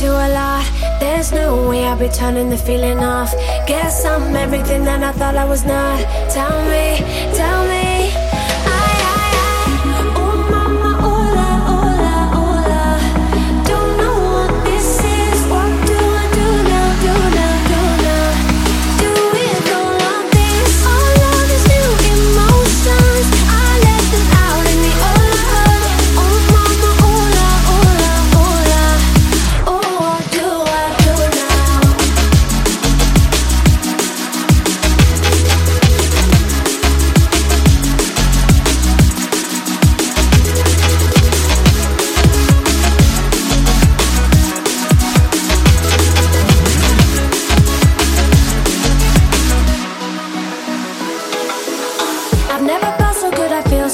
to a lot. There's no way I'll be turning the feeling off. Guess I'm everything that I thought I was not. Tell me, tell me.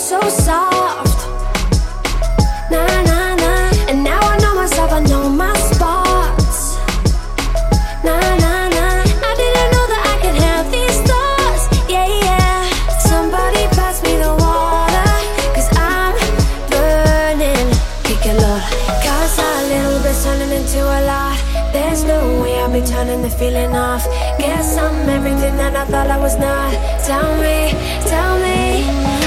So soft. Nah, nah, nah. And now I know myself, I know my spots. Nah, nah, nah. I didn't know that I could have these thoughts. Yeah, yeah. Somebody pass me the water, cause I'm burning. A lot. Cause a little bit's turning into a lot. There's no way I'll be turning the feeling off. Guess I'm everything that I thought I was not. Tell me, tell me.